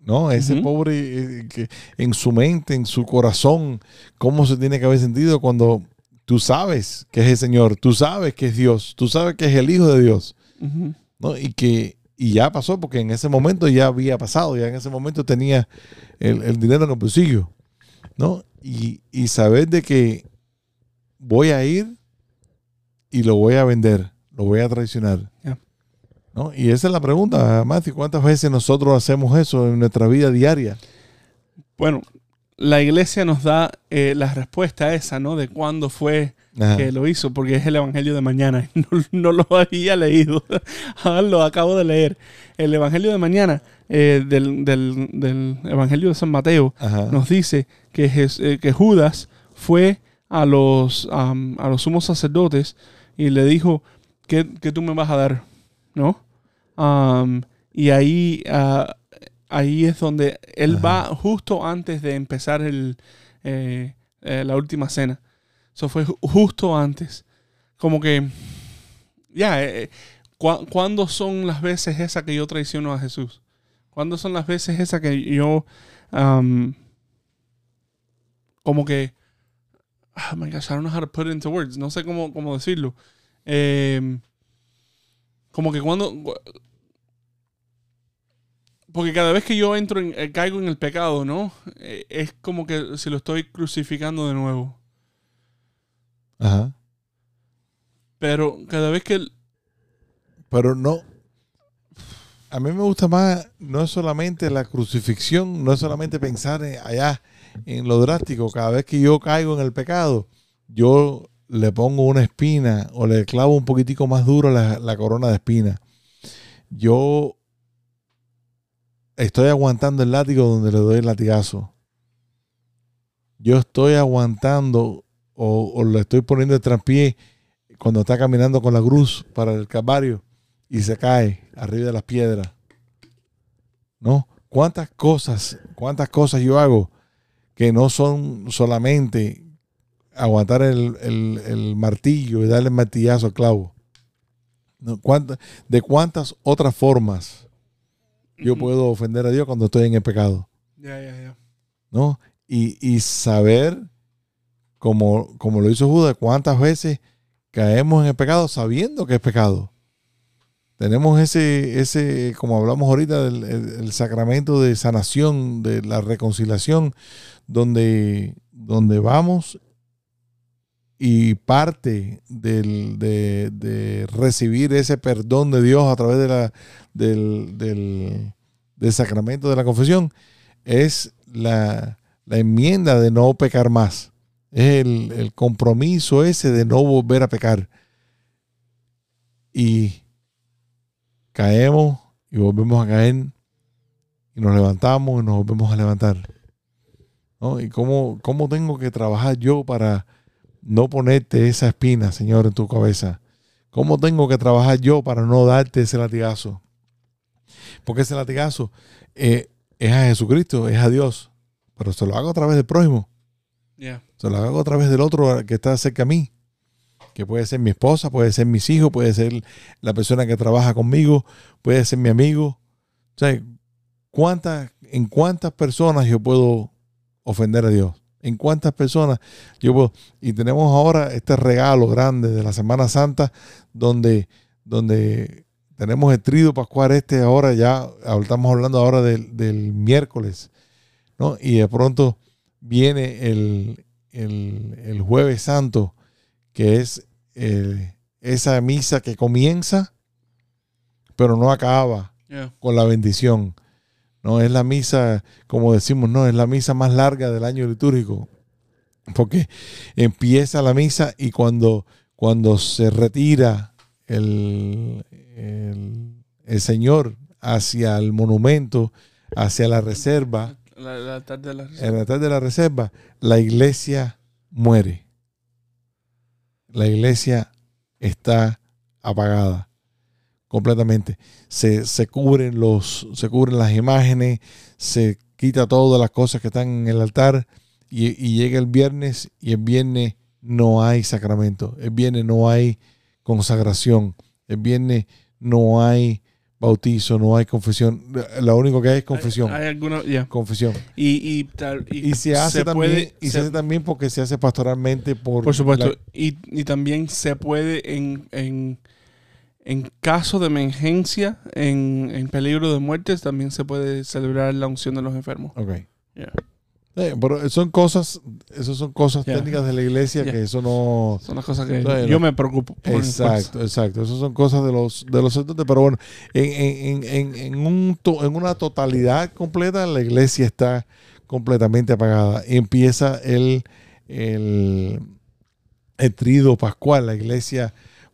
¿no? Ese pobre eh, que en su mente, en su corazón, cómo se tiene que haber sentido cuando tú sabes que es el Señor, tú sabes que es Dios, tú sabes que es el Hijo de Dios. ¿no? Y que y ya pasó, porque en ese momento ya había pasado, ya en ese momento tenía el, el dinero en el bolsillo, ¿no? Y, y saber de que voy a ir y lo voy a vender, lo voy a traicionar. ¿no? Y esa es la pregunta, Matthew, ¿cuántas veces nosotros hacemos eso en nuestra vida diaria? Bueno, la iglesia nos da eh, la respuesta a esa, ¿no? De cuándo fue Ajá. que lo hizo, porque es el Evangelio de mañana. No, no lo había leído, ahora lo acabo de leer. El Evangelio de mañana eh, del, del- del Evangelio de San Mateo Ajá. nos dice que, Jes- eh, que Judas fue a los, a los sumos sacerdotes y le dijo, ¿qué, qué tú me vas a dar? ¿No? Y ahí, ah, ahí es donde él Ajá. va justo antes de empezar el, eh, eh, la última cena. Eso fue ju- justo antes. Como que, ya, eh, ¿cu- ¿cuándo son las veces esas que yo traiciono a Jesús? ¿Cuándo son las veces esas que yo, am, como que, oh my gosh, I don't know how to put it into words, no sé cómo, cómo decirlo. Em, como que cuando, porque cada vez que yo entro en, eh, caigo en el pecado, ¿no? Eh, es como que si lo estoy crucificando de nuevo. Ajá. Pero cada vez que... el- Pero no. A mí me gusta más, no es solamente la crucifixión, no es solamente pensar en- allá en lo drástico. Cada vez que yo caigo en el pecado, yo le pongo una espina o le clavo un poquitico más duro la, la corona de espina. Yo estoy aguantando el látigo donde le doy el latigazo. Yo estoy aguantando o, o le estoy poniendo el traspié cuando está caminando con la cruz para el calvario y se cae arriba de las piedras. ¿No? ¿Cuántas cosas, cuántas cosas yo hago que no son solamente aguantar el, el- el martillo y darle el martillazo al clavo? No, ¿cuánta- ¿De cuántas otras formas yo puedo ofender a Dios cuando estoy en el pecado? Ya, ya, ya. ¿no? Y, y saber, como, como lo hizo Judas, cuántas veces caemos en el pecado sabiendo que es pecado. Tenemos ese, ese como hablamos ahorita, del el, el sacramento de sanación, de la reconciliación, donde, donde vamos y parte del- de, recibir ese perdón de Dios a través de la, del, del- del sacramento de la confesión es la, la enmienda de no pecar más. Es el, el compromiso ese de no volver a pecar. Y caemos y volvemos a caer y nos levantamos y nos volvemos a levantar. ¿No? ¿Y cómo, cómo tengo que trabajar yo para no ponerte esa espina, Señor, en tu cabeza? ¿Cómo tengo que trabajar yo para no darte ese latigazo? Porque ese latigazo eh, es a Jesucristo, es a Dios, pero se lo hago a través del prójimo, se lo hago a través del otro que está cerca a mí, que puede ser mi esposa, puede ser mis hijos, puede ser la persona que trabaja conmigo, puede ser mi amigo. O sea, ¿cuántas, ¿en cuántas personas yo puedo ofender a Dios? ¿En cuántas personas yo puedo? Y tenemos ahora este regalo grande de la Semana Santa, donde, donde tenemos el trido pascual este ahora ya, estamos hablando ahora del, del miércoles, ¿no? Y de pronto viene el, el, el jueves santo, que es eh, esa misa que comienza, pero no acaba con la bendición. No es la misa, como decimos, no, es la misa más larga del año litúrgico. Porque empieza la misa y cuando, cuando se retira el, el, el Señor hacia el monumento, hacia la reserva, La, la tarde de la en la tarde de la reserva, la iglesia muere. La iglesia está apagada completamente. Se, se cubren los, se cubren las imágenes, se quita todas las cosas que están en el altar y, y llega el viernes y el viernes no hay sacramento. El viernes no hay consagración. El viernes no hay bautizo, no hay confesión. Lo único que hay es confesión. Hay, hay alguna, confesión. Y, y, y Y se hace también, puede- y se, se- hace también porque se hace pastoralmente por, Por supuesto. la- y también se puede en, en, en caso de emergencia, en, en peligro de muerte, también se puede celebrar la unción de los enfermos. Ok. Ya. Eh, pero son cosas, esas son cosas técnicas de la iglesia que eso no. Son las cosas que yo me preocupo por. Exacto, exacto. Esas son cosas de los de los sacerdotes, pero bueno, en, en, en, en, un to- en una totalidad completa, la iglesia está completamente apagada. Empieza el, el, el trido pascual, la iglesia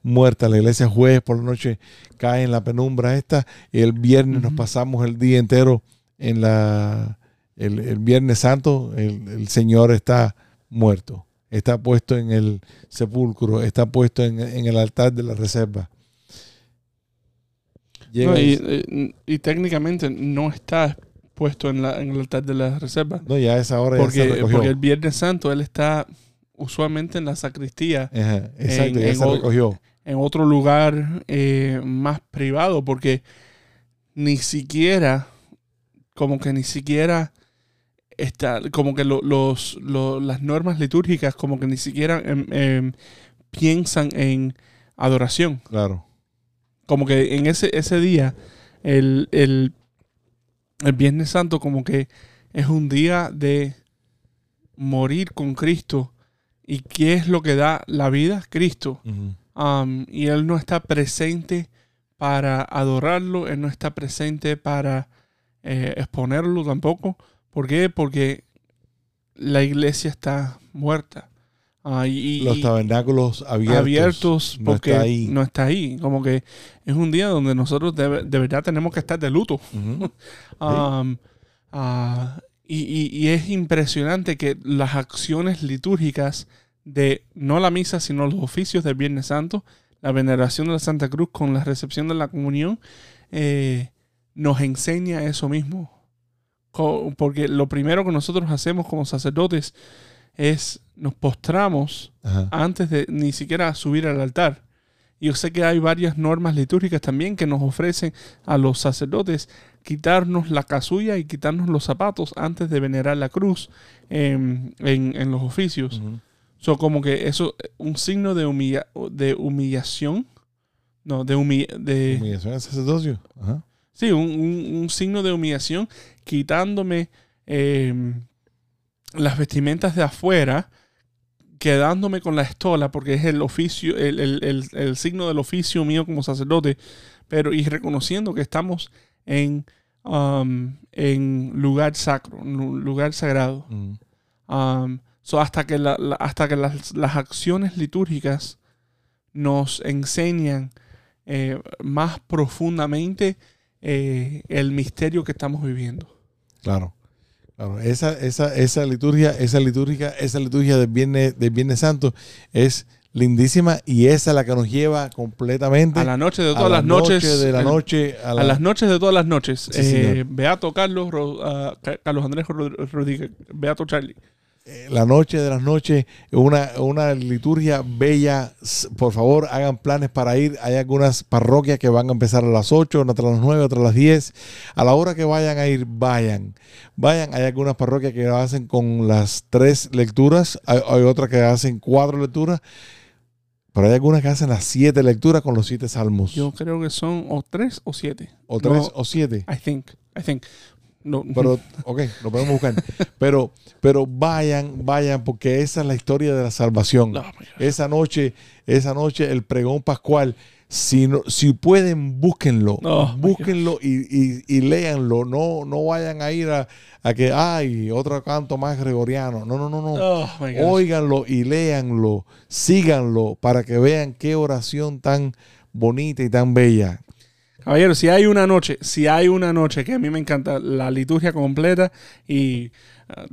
muerta, la iglesia jueves por la noche cae en la penumbra esta, y el viernes nos pasamos el día entero en la el, el viernes santo, el, el Señor está muerto, está puesto en el sepulcro, está puesto en, en el altar de la reserva. No, y, el- y- y técnicamente no está puesto en, la, en el altar de la reserva. no, ya a esa hora ya se Porque, porque el Viernes Santo él está usualmente en la sacristía, Ajá, exacto, en- ya en se recogió. En otro lugar eh, más privado, porque ni siquiera, como que ni siquiera está, como que lo- los, lo- las normas litúrgicas, como que ni siquiera em, em, piensan en adoración. Claro. Como que en ese, ese día, el, el, el Viernes Santo, como que es un día de morir con Cristo. ¿Y qué es lo que da la vida? Cristo. Um, y Él no está presente para adorarlo, Él no está presente para eh, exponerlo tampoco. ¿Por qué? Porque la iglesia está muerta. Ah, y, Los tabernáculos abiertos. abiertos no porque está ahí. no está ahí. Como que es un día donde nosotros de, de verdad tenemos que estar de luto. Um, ah, y, y- y es impresionante que las acciones litúrgicas de no la misa, sino los oficios del Viernes Santo, la veneración de la Santa Cruz con la recepción de la comunión, eh, nos enseña eso mismo. Porque lo primero que nosotros hacemos como sacerdotes es nos postramos Ajá. antes de ni siquiera subir al altar. Yo sé que hay varias normas litúrgicas también que nos ofrecen a los sacerdotes quitarnos la casulla y quitarnos los zapatos antes de venerar la cruz em, en, en los oficios. So, como que eso, un signo de, humilla- de humillación. No, de, humi- de Humillación al sacerdocio. Ajá. Sí, un, un- un signo de humillación, quitándome em, las vestimentas de afuera, quedándome con la estola, porque es el oficio, el, el- el- el signo del oficio mío como sacerdote, pero y reconociendo que estamos en, um, en lugar sacro, en un lugar sagrado. Ujú. Um, so hasta que, la- la- hasta que las, las acciones litúrgicas nos enseñan eh, más profundamente eh, el misterio que estamos viviendo. Claro. Claro. Esa, esa, esa liturgia, esa liturgia, esa liturgia del Viernes, del Viernes Santo es lindísima y esa es la que nos lleva completamente A la noche de todas la las noches. noche de la el- noche a, a la- las noches de todas las noches. Sí, eh. Beato Carlos, Ro- Ca- Carlos Andrés Rod- Rodríguez, Beato Charlie. Eh, la noche de las noches, una, una liturgia bella. Por favor, hagan planes para ir. Hay algunas parroquias que van a empezar a las 8, otras a las 9, otras a las 10. A la hora que vayan a ir, vayan. Vayan. Hay algunas parroquias que hacen con las tres lecturas. Hay, hay otras que hacen cuatro lecturas. Pero hay algunas que hacen las siete lecturas con los siete salmos. Yo creo que son o tres o siete. o tres No, o siete. I think. I think. No, Pero, ok, lo podemos buscar. Pero, pero vayan, vayan, porque esa es la historia de la salvación. No. Esa noche, esa noche, el pregón pascual. Si, no- si pueden, búsquenlo. My búsquenlo y, y, y léanlo. No, no vayan a ir a, a que hay otro canto más gregoriano. No, no, no, no. Oh. Óiganlo y léanlo. Síganlo para que vean qué oración tan bonita y tan bella. Caballero, si hay una noche, si hay una noche que a mí me encanta la liturgia completa y ah,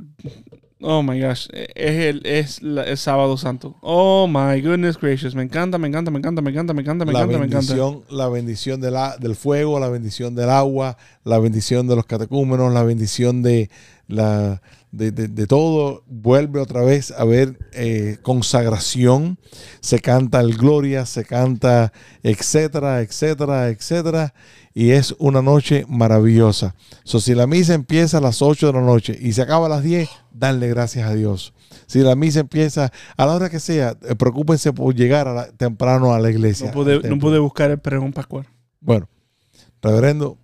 oh my gosh, eh, es el es la- el sábado santo. Oh my goodness gracious, me encanta, me encanta, me encanta, me encanta, me encanta, me encanta, me encanta. bendición, la bendición de la- del fuego, la bendición del agua, la bendición de los catecúmenos, la bendición de la de, de- de todo. Vuelve otra vez a ver eh, consagración. Se canta el gloria, se canta etcétera, etcétera, etcétera. Y es una noche maravillosa. So, si la misa empieza a las 8 de la noche y se acaba a las 10, danle gracias a Dios. Si la misa empieza a la hora que sea, eh, preocúpense por llegar a la- temprano a la iglesia. No pude, no pude buscar el pregón pascual. Bueno, reverendo,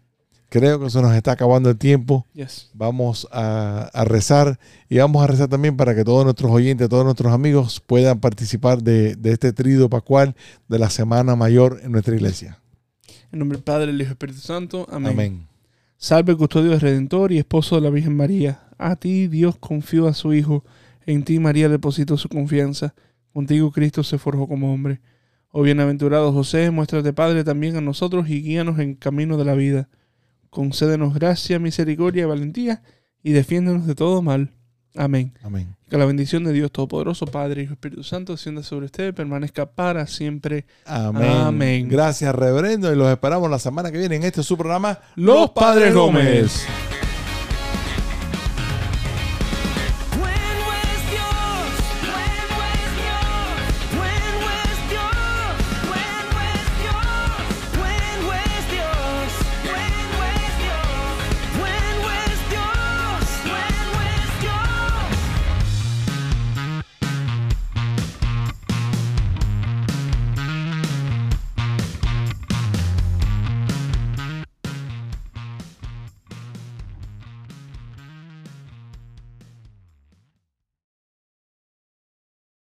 creo que se nos está acabando el tiempo. Yes. Vamos a, a rezar y vamos a rezar también para que todos nuestros oyentes, todos nuestros amigos puedan participar de, de este trido pascual de la Semana Mayor en nuestra iglesia. En nombre del Padre, del Hijo y del Espíritu Santo. Amén. Amén. Salve custodio redentor y esposo de la Virgen María. A ti Dios confió a su Hijo. En ti María depositó su confianza. Contigo Cristo se forjó como hombre. Oh bienaventurado José, muéstrate Padre también a nosotros y guíanos en camino de la vida. Concédenos gracia, misericordia y valentía y defiéndonos de todo mal. Amén. Amén. Que la bendición de Dios Todopoderoso, Padre, Hijo y Espíritu Santo, descienda sobre usted y permanezca para siempre. Amén. Amén. Gracias, reverendo, y los esperamos la semana que viene en este su programa, Los Padres Gómez.